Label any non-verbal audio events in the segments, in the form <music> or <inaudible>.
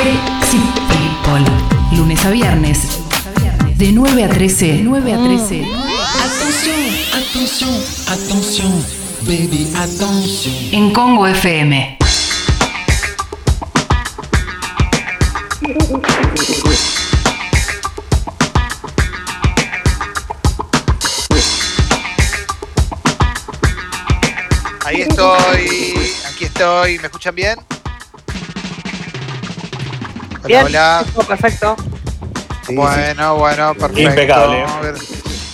Sexy People. Lunes a viernes. De 9 a 13. 9 a 13. Attention, attention, attention, baby, attention. En Congo FM. Ahí estoy, aquí estoy. ¿Me escuchan bien? Hola, Bien. hola. Perfecto. Bueno, bueno, perfecto. Impecable. A.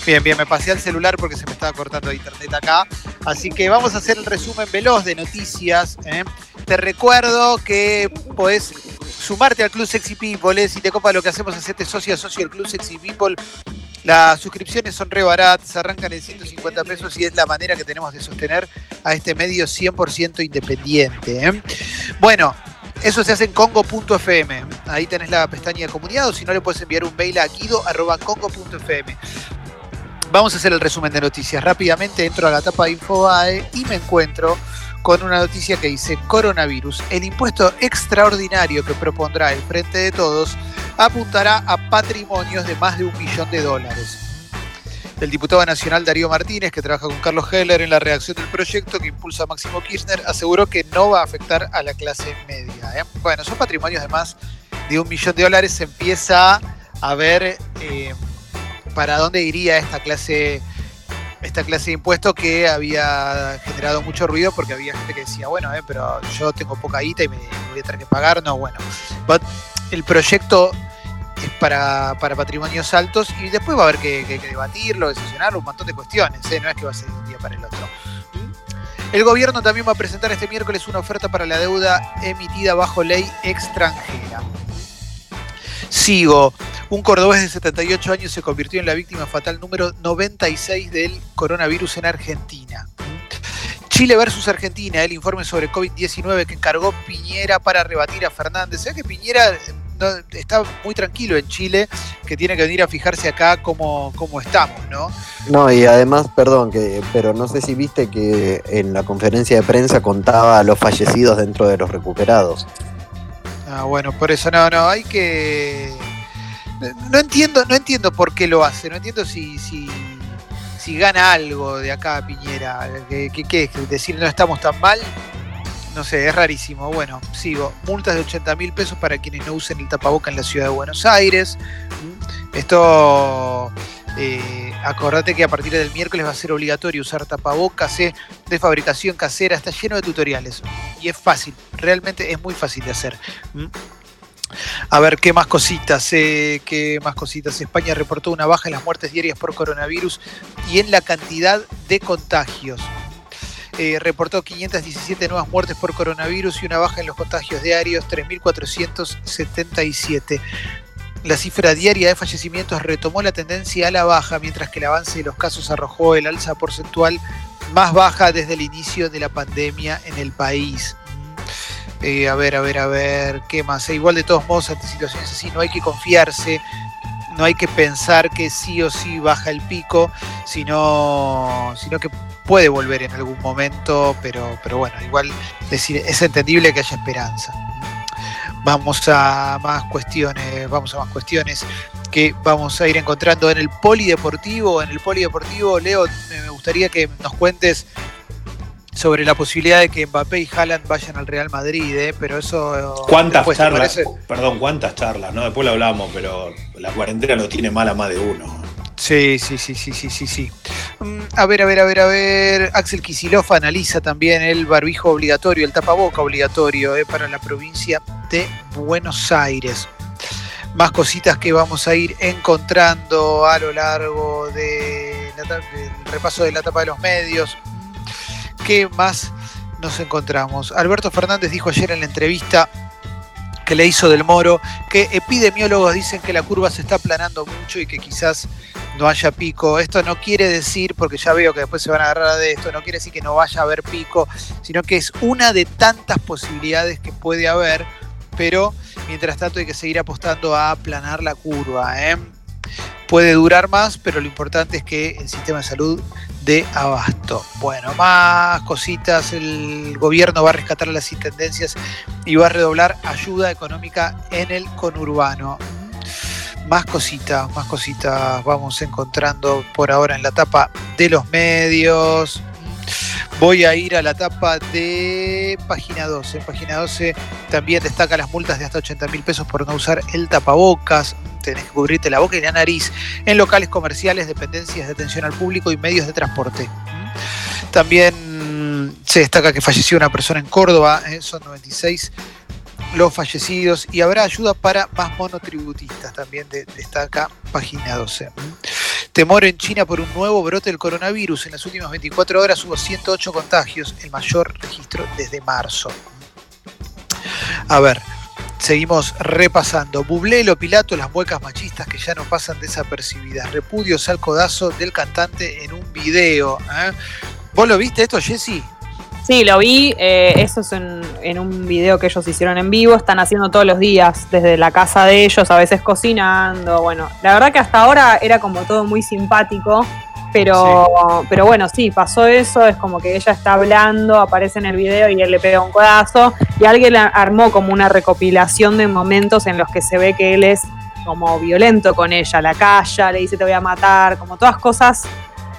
Bien, bien, me pasé al celular porque se me estaba cortando internet acá. Así que vamos a hacer el resumen veloz de noticias. ¿eh? Te recuerdo que podés sumarte al Club Sexy People. ¿eh? Si te copa lo que hacemos, hacerte socio socio del Club Sexy People. Las suscripciones son re baratas, arrancan en 150 pesos y es la manera que tenemos de sostener a este medio 100% independiente. ¿eh? Bueno, eso se hace en congo.fm. Ahí tenés la pestaña de comunidad o si no le puedes enviar un mail a guido.congo.fm. Vamos a hacer el resumen de noticias. Rápidamente entro a la tapa de Infobae y me encuentro con una noticia que dice coronavirus. El impuesto extraordinario que propondrá el Frente de Todos apuntará a patrimonios de más de un millón de dólares. El diputado nacional Darío Martínez, que trabaja con Carlos Heller en la redacción del proyecto que impulsa Máximo Kirchner, aseguró que no va a afectar a la clase media. ¿eh? Bueno, son patrimonios de más de un millón de dólares. Se empieza a ver eh, para dónde iría esta clase esta clase de impuesto que había generado mucho ruido porque había gente que decía, bueno, eh, pero yo tengo poca guita y me voy a tener que pagar. No, bueno. But el proyecto es para, para patrimonios altos y después va a haber que, debatirlo, decisionarlo, un montón de cuestiones, ¿eh? no es que va a ser un día para el otro. El gobierno también va a presentar este miércoles una oferta para la deuda emitida bajo ley extranjera. Sigo. Un cordobés de 78 años se convirtió en la víctima fatal número 96 del coronavirus en Argentina. Chile versus Argentina, el informe sobre COVID-19 que encargó Piñera para rebatir a Fernández. ¿Sabes que Piñera no- está muy tranquilo en Chile, que tiene que venir a fijarse acá cómo, cómo estamos, ¿no? No, y además, perdón, que, pero no sé si viste que en la conferencia de prensa contaba a los fallecidos dentro de los recuperados. Ah, bueno, por eso no, no, hay que. No entiendo, no entiendo por qué lo hace, no entiendo si, si, si gana algo de acá Piñera. ¿Qué, qué, qué es? Decir no estamos tan mal. No sé, es rarísimo. Bueno, sigo. Multas de 80 mil pesos para quienes no usen el tapaboca en la ciudad de Buenos Aires. Esto, eh, acordate que a partir del miércoles va a ser obligatorio usar tapabocas eh, de fabricación casera. Está lleno de tutoriales. Y es fácil, realmente es muy fácil de hacer. ¿Mm? A ver, ¿qué más cositas? Eh, ¿Qué más cositas? España reportó una baja en las muertes diarias por coronavirus y en la cantidad de contagios. Eh, reportó 517 nuevas muertes por coronavirus y una baja en los contagios diarios, 3.477. La cifra diaria de fallecimientos retomó la tendencia a la baja, mientras que el avance de los casos arrojó el alza porcentual más baja desde el inicio de la pandemia en el país. Eh, a ver, a ver, a ver, ¿qué más? Eh, igual de todos modos, ante situaciones así, no hay que confiarse, no hay que pensar que sí o sí baja el pico, sino, sino que puede volver en algún momento, pero, pero bueno, igual decir, es entendible que haya esperanza. Vamos a más cuestiones, vamos a más cuestiones que vamos a ir encontrando en el polideportivo. En el polideportivo, Leo, me gustaría que nos cuentes sobre la posibilidad de que Mbappé y Haaland vayan al Real Madrid, ¿eh? pero eso... ¿Cuántas después, ¿te charlas? Perdón, ¿cuántas charlas? ¿no? Después lo hablamos, pero la cuarentena lo tiene mal a más de uno. Sí, sí, sí, sí, sí, sí, sí. Mm, A ver, a ver, a ver, a ver. Axel Kisilov analiza también el barbijo obligatorio, el tapaboca obligatorio eh, para la provincia de Buenos Aires. Más cositas que vamos a ir encontrando a lo largo del repaso de la etapa de los medios. ¿Qué más nos encontramos? Alberto Fernández dijo ayer en la entrevista que le hizo del Moro que epidemiólogos dicen que la curva se está aplanando mucho y que quizás no haya pico. Esto no quiere decir, porque ya veo que después se van a agarrar de esto, no quiere decir que no vaya a haber pico, sino que es una de tantas posibilidades que puede haber, pero mientras tanto hay que seguir apostando a aplanar la curva. ¿eh? Puede durar más, pero lo importante es que el sistema de salud de abasto. Bueno, más cositas. El gobierno va a rescatar las intendencias y va a redoblar ayuda económica en el conurbano. Más cositas, más cositas vamos encontrando por ahora en la tapa de los medios. Voy a ir a la tapa de página 12. Página 12 también destaca las multas de hasta 80 mil pesos por no usar el tapabocas. Tenés que cubrirte la boca y la nariz en locales comerciales, dependencias de atención al público y medios de transporte. También se destaca que falleció una persona en Córdoba, eh, son 96 los fallecidos y habrá ayuda para más monotributistas, también de- destaca página 12. Temor en China por un nuevo brote del coronavirus. En las últimas 24 horas hubo 108 contagios, el mayor registro desde marzo. A ver, seguimos repasando. Bublé, lo Pilato, las muecas machistas que ya no pasan desapercibidas. Repudios al codazo del cantante en un video. ¿eh? ¿Vos lo viste esto, Jessy? Sí, lo vi. eh, eso es en, en un video que ellos hicieron en vivo. Están haciendo todos los días desde la casa de ellos, a veces cocinando. Bueno, la verdad que hasta ahora era como todo muy simpático. Pero, pero bueno, sí, pasó eso. Es como que ella está hablando, aparece en el video y él le pega un codazo. Y alguien armó como una recopilación de momentos en los que se ve que él es como violento con ella. La calla, le dice te voy a matar, como todas cosas,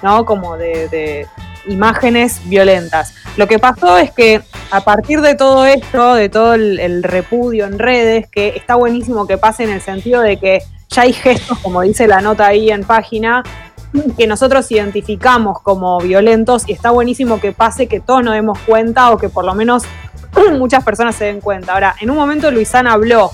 ¿no? Como de- de imágenes violentas. Lo que pasó es que a partir de todo esto, de todo el, repudio en redes, que está buenísimo que pase en el sentido de que ya hay gestos, como dice la nota ahí en página, que nosotros identificamos como violentos y está buenísimo que pase que todos nos demos cuenta o que por lo menos <clears throat> muchas personas se den cuenta. Ahora, en un momento Luisana habló,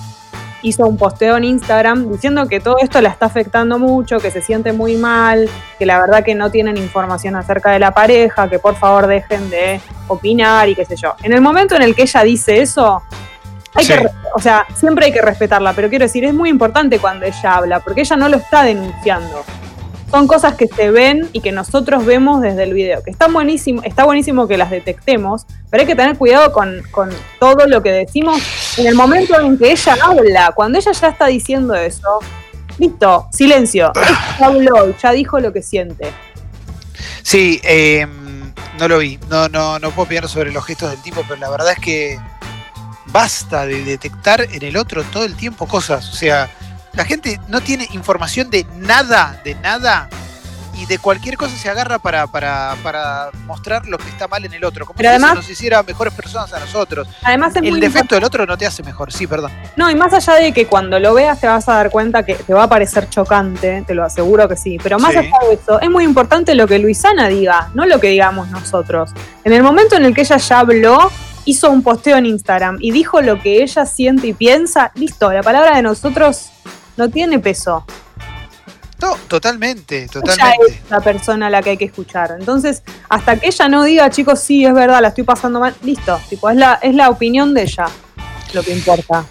hizo un posteo en Instagram diciendo que todo esto la está afectando mucho, que se siente muy mal, que la verdad que no tienen información acerca de la pareja, que por favor dejen de opinar y qué sé yo. En el momento en el que ella dice eso, hay Sí. que, o sea, siempre hay que respetarla, pero quiero decir, es muy importante cuando ella habla, porque ella no lo está denunciando. Son cosas que se ven y que nosotros vemos desde el video, que está buenísimo, está buenísimo que las detectemos, pero hay que tener cuidado con, con todo lo que decimos en el momento en que ella habla. Cuando ella ya está diciendo eso, listo, silencio. <laughs> Ya habló, ya dijo lo que siente. Sí, eh, no lo vi. No, no, no puedo opinar sobre los gestos del tipo, pero la verdad es que basta de detectar en el otro todo el tiempo cosas. O sea, la gente no tiene información de nada, de nada, y de cualquier cosa se agarra para, para, para mostrar lo que está mal en el otro. Como Pero si además- eso nos hiciera mejores personas a nosotros. Además es El muy defecto del otro no te hace mejor. Sí, perdón. No, y más allá de que cuando lo veas te vas a dar cuenta que te va a parecer chocante, te lo aseguro que sí. Pero más Sí. allá de eso, es muy importante lo que Luisana diga, no lo que digamos nosotros. En el momento en el que ella ya habló, hizo un posteo en Instagram y dijo lo que ella siente y piensa, listo, la palabra de nosotros no tiene peso. No, totalmente, Ella totalmente. es la persona a la que hay que escuchar. Entonces, hasta que ella no diga, chicos, sí, es verdad, la estoy pasando mal, listo. Tipo, es la, es la opinión de ella lo que importa.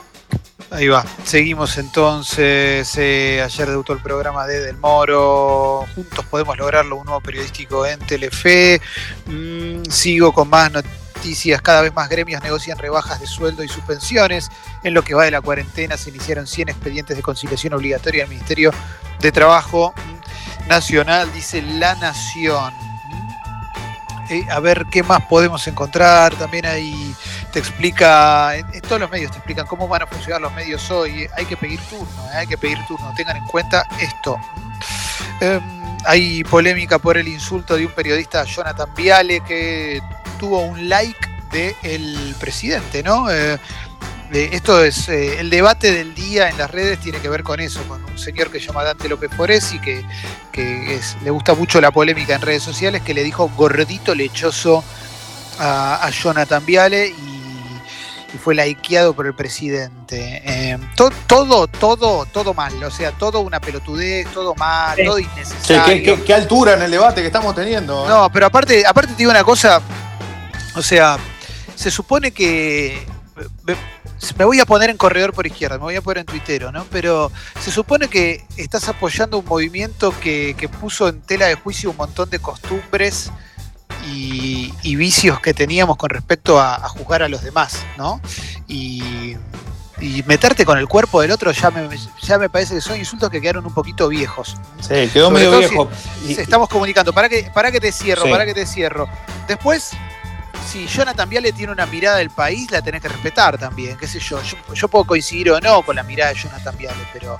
Ahí va. Seguimos entonces. eh, ayer debutó el programa de Del Moro. Juntos podemos lograrlo, un nuevo periodístico en Telefe. Mm, sigo con más noticias. Cada vez más gremios negocian rebajas de sueldo y suspensiones. En lo que va de la cuarentena se iniciaron 100 expedientes de conciliación obligatoria del Ministerio de Trabajo Nacional, dice La Nación. Eh, a ver qué más podemos encontrar. También hay te explica, todos los medios te explican cómo van a funcionar los medios hoy. Hay que pedir turno, eh, hay que pedir turno. Tengan en cuenta esto. Em, hay polémica por el insulto de un periodista, Jonathan Viale, que tuvo un like del presidente, ¿no? Eh, de- esto es eh, el debate del día en las redes tiene que ver con eso, con un señor que se llama Dante López Foresi, que, que es- le gusta mucho la polémica en redes sociales, que le dijo gordito lechoso a, a Jonathan Viale y, y fue likeado por el presidente. Eh, to- todo, todo, todo mal, o sea, todo una pelotudez, todo mal, Sí. todo innecesario. ¿qué, qué, qué altura en el debate que estamos teniendo. ¿eh? No, pero aparte, aparte te digo una cosa, o sea, se supone que me, me voy a poner en corredor por izquierda, me voy a poner en tuitero, ¿no? Pero se supone que estás apoyando un movimiento que, que puso en tela de juicio un montón de costumbres y, y vicios que teníamos con respecto a, a juzgar a los demás, ¿no? Y, y meterte con el cuerpo del otro ya me, ya me parece que son insultos que quedaron un poquito viejos. Sí, quedó Sobre medio viejo. si Y- estamos comunicando, para que, para que te cierro, Sí. para que te cierro. Después, si Jonathan Viale tiene una mirada del país, la tenés que respetar también, qué sé yo. Yo, yo puedo coincidir o no con la mirada de Jonathan Viale, pero,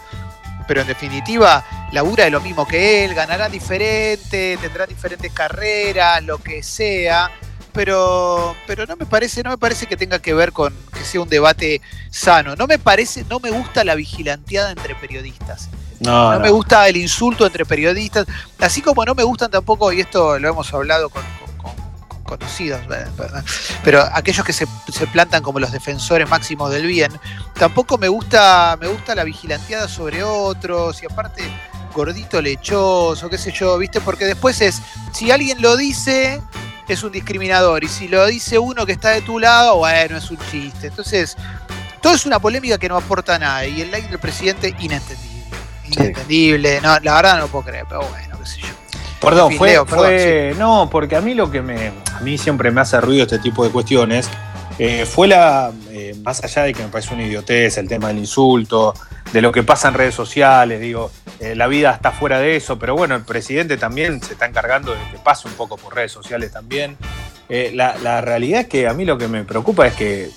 pero en definitiva, labura de lo mismo que él, ganará diferente, tendrá diferentes carreras, lo que sea. Pero, pero no me parece, no me parece que tenga que ver con que sea un debate sano. No me parece, no me gusta la vigilanteada entre periodistas. no, No, no. me gusta el insulto entre periodistas, así como no me gustan tampoco, y esto lo hemos hablado con conocidos, ¿verdad? pero aquellos que se, se plantan como los defensores máximos del bien, tampoco me gusta, me gusta la vigilanteada sobre otros, y aparte gordito lechoso, qué sé yo, ¿viste? Porque después es, si alguien lo dice, es un discriminador, y si lo dice uno que está de tu lado, bueno, es un chiste. Entonces, todo es una polémica que no aporta nada, y el like del presidente, inentendible. Inentendible, no, la verdad no lo puedo creer, pero bueno, qué sé yo. Perdón, fue, Leo, perdón, fue- no, porque a mí lo que me, a mí siempre me hace ruido este tipo de cuestiones, eh, fue la, eh, más allá de que me parece una idiotez el tema del insulto, de lo que pasa en redes sociales, digo, eh, la vida está fuera de eso, pero bueno, el presidente también se está encargando de que pase un poco por redes sociales también. La, la realidad es que a mí lo que me preocupa es que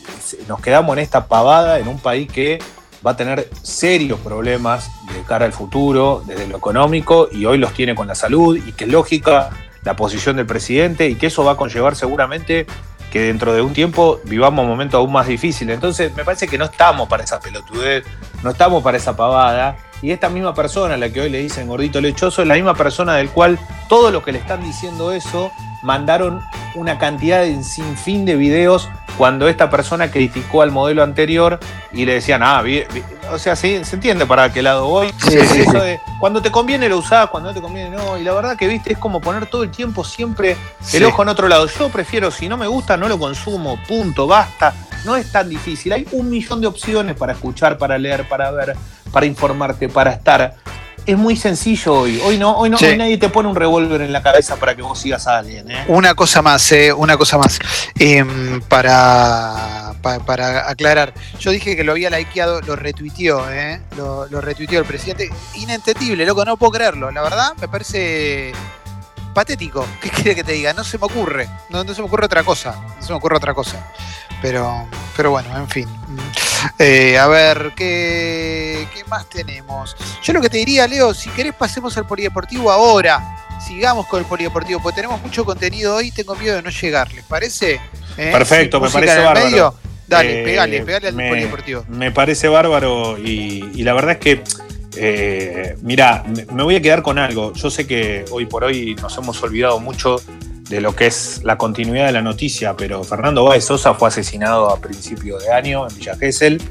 nos quedamos en esta pavada en un país que va a tener serios problemas de cara al futuro, desde lo económico, y hoy los tiene con la salud, y que lógica la posición del presidente, y que eso va a conllevar seguramente que dentro de un tiempo vivamos momentos aún más difíciles. Entonces, me parece que no estamos para esa pelotudez, no estamos para esa pavada, y esta misma persona, a la que hoy le dicen gordito lechoso, es la misma persona del cual todos los que le están diciendo eso mandaron una cantidad de sinfín de videos cuando esta persona criticó al modelo anterior y le decían, ah, vi- o sea, sí, se entiende para qué lado voy. Sí, Es sí, eso de, cuando te conviene lo usás, cuando no te conviene no. Y la verdad que, viste, es como poner todo el tiempo siempre el ojo en otro lado. Yo prefiero, si no me gusta, no lo consumo, punto, basta. No es tan difícil. Hay un millón de opciones para escuchar, para leer, para ver, para informarte, para estar. Es muy sencillo hoy. Hoy no, hoy no, Sí. hoy nadie te pone un revólver en la cabeza para que vos sigas a alguien, ¿eh? Una cosa más, eh, una cosa más. Em, para, pa- para aclarar, yo dije que lo había likeado, lo retuiteó, eh, lo, lo retuiteó el presidente. Inentendible, loco, no puedo creerlo. La verdad, me parece patético. <laughs> ¿Qué quiere que te diga? No se me ocurre. No, no se me ocurre otra cosa. No se me ocurre otra cosa. Pero, pero bueno, en fin. Eh, a ver, ¿qué, ¿qué más tenemos? Yo lo que te diría, Leo, si querés pasemos al polideportivo ahora. Sigamos con el polideportivo, porque tenemos mucho contenido hoy, tengo miedo de no llegar, ¿les parece? ¿Eh? Perfecto, me parece bárbaro. medio. Dale, Eh, pegale, pegale al me- polideportivo. Me parece bárbaro y, y la verdad es que, eh, mira, me voy a quedar con algo. Yo sé que hoy por hoy nos hemos olvidado mucho de lo que es la continuidad de la noticia, pero Fernando Báez Sosa fue asesinado a principio de año en Villa Gesell.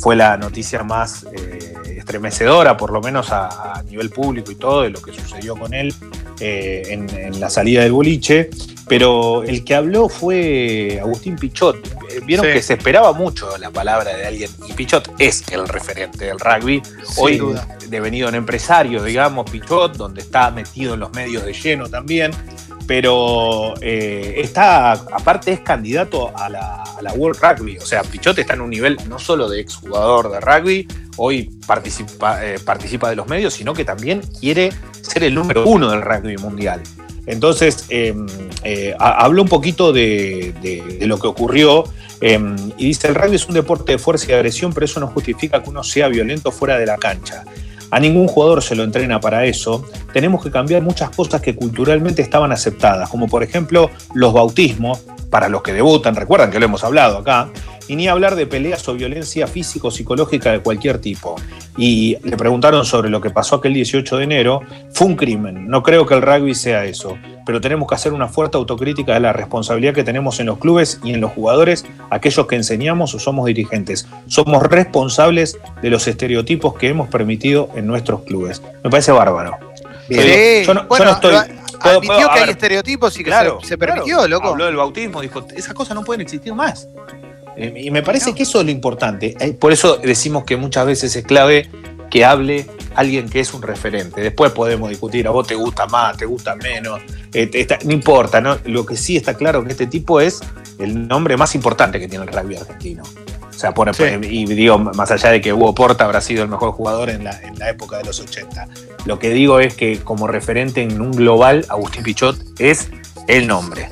Fue la noticia más eh, estremecedora, por lo menos a, a nivel público y todo, de lo que sucedió con él eh, en, en la salida del boliche. Pero el que habló fue Agustín Pichot. Eh, Vieron Sí. que se esperaba mucho la palabra de alguien, y Pichot es el referente del rugby. Sin Hoy duda. devenido en empresario, digamos, Pichot, donde está metido en los medios de lleno también. Pero eh, está, aparte es candidato a la, World Rugby. O sea, Pichot está en un nivel no solo de exjugador de rugby, hoy participa, eh, participa de los medios, sino que también quiere ser el número uno del rugby mundial. Entonces, eh, eh, ha- habló un poquito de, lo que ocurrió eh, y dice, el rugby es un deporte de fuerza y agresión, pero eso no justifica que uno sea violento fuera de la cancha. A ningún jugador se lo entrena para eso. Tenemos que cambiar muchas cosas que culturalmente estaban aceptadas, como por ejemplo los bautismos, para los que debutan, recuerdan que lo hemos hablado acá, y ni hablar de peleas o violencia físico o psicológica de cualquier tipo. Y le preguntaron sobre lo que pasó aquel 18 de enero, fue un crimen, no creo que el rugby sea eso, pero tenemos que hacer una fuerte autocrítica de la responsabilidad que tenemos en los clubes y en los jugadores, aquellos que enseñamos o somos dirigentes. Somos responsables de los estereotipos que hemos permitido en nuestros clubes. Me parece bárbaro. Sí, yo no- yo bueno, no estoy- puedo- admitió puedo- que hay estereotipos y que Claro, se, se permitió, claro. loco. Habló del bautismo, dijo, esas cosas no pueden existir más. Eh, y me parece que eso es lo importante. Eh, por eso decimos que muchas veces es clave que hable alguien que es un referente. Después podemos discutir, a vos te gusta más, te gusta menos, eh, te- está- no importa, ¿no? Lo que sí está claro que este tipo es el nombre más importante que tiene el rugby argentino. sea, por, Sí. y digo, más allá de que Hugo Porta habrá sido el mejor jugador en la, en la época de los 80. Lo que digo es que como referente en un global, Agustín Pichot es el nombre.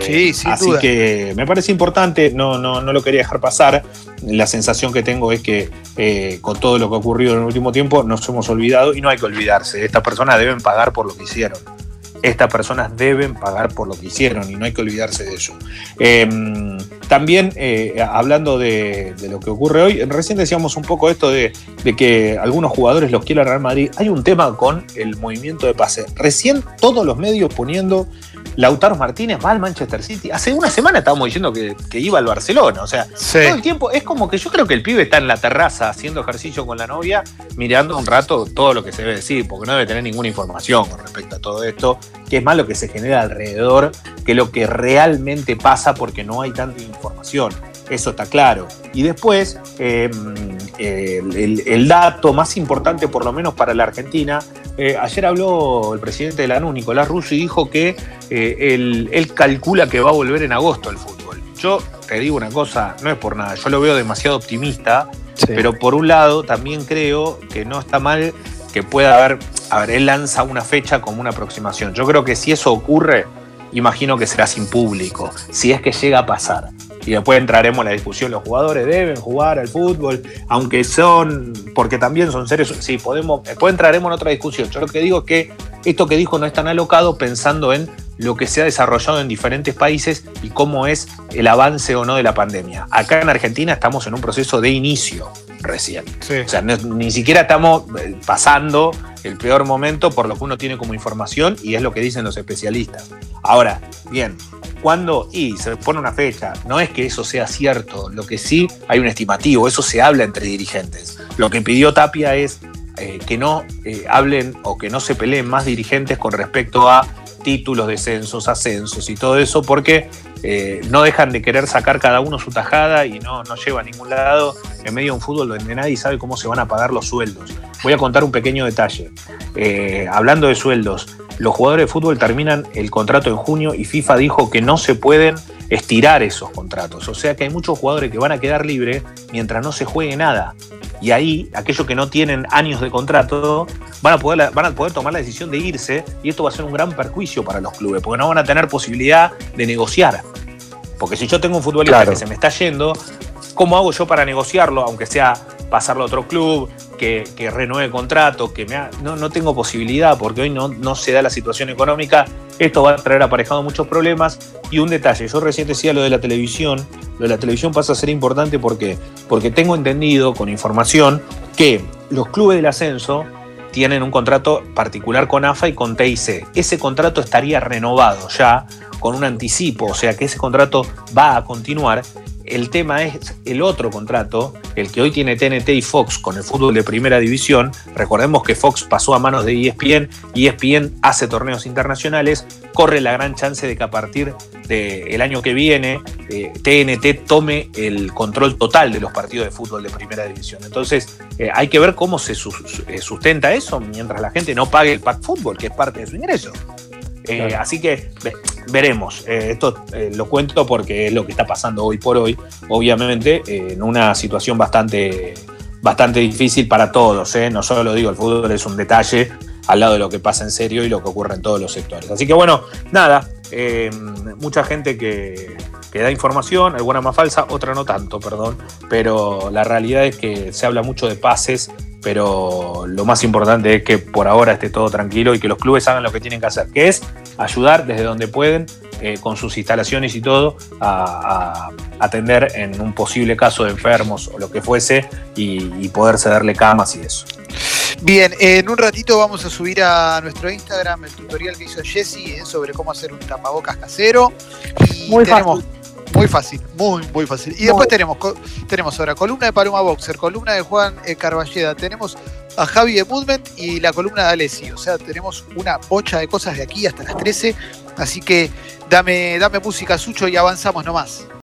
Eh, Sí, sin así duda. que me parece importante, no, no, no lo quería dejar pasar. La sensación que tengo es que eh, con todo lo que ha ocurrido en el último tiempo nos hemos olvidado y no hay que olvidarse. Estas personas deben pagar por lo que hicieron. Estas personas deben pagar por lo que hicieron y no hay que olvidarse de eso. Eh, también, eh, hablando de, de lo que ocurre hoy, recién decíamos un poco esto de, de que algunos jugadores los quiere Real Madrid. Hay un tema con el movimiento de pase. Recién todos los medios poniendo Lautaro Martínez va al Manchester City. Hace una semana estábamos diciendo que, que iba al Barcelona. O sea, Sí. todo el tiempo es como que yo creo que el pibe está en la terraza haciendo ejercicio con la novia, mirando un rato todo lo que se debe decir, porque no debe tener ninguna información con respecto a todo esto, que es más lo que se genera alrededor que lo que realmente pasa porque no hay tanta información. Eso está claro. Y después, eh, el, el- el dato más importante, por lo menos para la Argentina, eh, ayer habló el presidente de la NU, Nicolás Russo, y dijo que eh, él, él calcula que va a volver en agosto el fútbol. Yo te digo una cosa, no es por nada, yo lo veo demasiado optimista, Sí. pero por un lado también creo que no está mal que pueda haber, a ver, él lanza una fecha como una aproximación. Yo creo que si eso ocurre, imagino que será sin público, si es que llega a pasar. Y después entraremos en la discusión, los jugadores deben jugar al fútbol, aunque son, porque también son seres, sí, podemos, después entraremos en otra discusión. Yo lo que digo es que esto que dijo no es tan alocado pensando en lo que se ha desarrollado en diferentes países y cómo es el avance o no de la pandemia. Acá en Argentina estamos en un proceso de inicio recién. Sí. O sea, no- ni siquiera estamos eh, pasando el peor momento por lo que uno tiene como información y es lo que dicen los especialistas. Ahora, bien, ¿cuándo? Y se pone una fecha. No es que eso sea cierto, lo que sí hay un estimativo, eso se habla entre dirigentes. Lo que pidió Tapia es eh, que no eh, hablen o que no se peleen más dirigentes con respecto a títulos, descensos, ascensos y todo eso, porque eh, no dejan de querer sacar cada uno su tajada y no, no lleva a ningún lado en medio de un fútbol donde nadie sabe cómo se van a pagar los sueldos. Voy a contar un pequeño detalle. Hablando de sueldos, los jugadores de fútbol terminan el contrato en junio y FIFA dijo que no se pueden estirar esos contratos. O sea que hay muchos jugadores que van a quedar libres mientras no se juegue nada. Y ahí, aquellos que no tienen años de contrato van a, poder, van a poder tomar la decisión de irse y esto va a ser un gran perjuicio para los clubes, porque no van a tener posibilidad de negociar. Porque si yo tengo un futbolista Claro. que se me está yendo, ¿cómo hago yo para negociarlo? Aunque sea pasarlo a otro club, que, renueve contrato, que me no, no tengo posibilidad porque hoy no, no se da la situación económica. Esto va a traer aparejado muchos problemas. Y un detalle, yo recién decía lo de la televisión. Lo de la televisión pasa a ser importante porque, porque tengo entendido con información que los clubes del ascenso tienen un contrato particular con AFA y con TIC. Ese contrato estaría renovado ya con un anticipo, o sea que ese contrato va a continuar. El tema es el otro contrato, el que hoy tiene TNT y Fox con el fútbol de primera división. Recordemos que Fox pasó a manos de ESPN y ESPN hace torneos internacionales. Corre la gran chance de que a partir del año que viene eh, TNT tome el control total de los partidos de fútbol de primera división. Entonces eh, hay que ver cómo se eh, sustenta eso mientras la gente no pague el pack fútbol, que es parte de su ingreso. Eh, Claro. Así que veremos. Eh, esto eh, lo cuento porque es lo que está pasando hoy por hoy, obviamente, en una situación bastante, bastante difícil para todos. ¿eh? No solo digo, el fútbol es un detalle al lado de lo que pasa en serio y lo que ocurre en todos los sectores. Así que bueno, nada, mucha gente que, que da información, alguna más falsa, otra no tanto, perdón, pero la realidad es que se habla mucho de pases, pero lo más importante es que por ahora esté todo tranquilo y que los clubes hagan lo que tienen que hacer, que es ayudar desde donde pueden, eh, con sus instalaciones y todo, a, a atender en un posible caso de enfermos o lo que fuese y, y poder cederle camas y eso. Bien, en un ratito vamos a subir a nuestro Instagram el tutorial que hizo Jesse eh, sobre cómo hacer un tapabocas casero. Y Muy tenemos, Muy fácil, muy, muy fácil. Y Muy. después tenemos, tenemos ahora columna de Paloma Boxer, columna de Juan eh, Carballeda, tenemos a Javi de Movement y la columna de Alessi. O sea, tenemos una bocha de cosas de aquí hasta las 13. Así que dame, dame música, Sucho, y avanzamos nomás.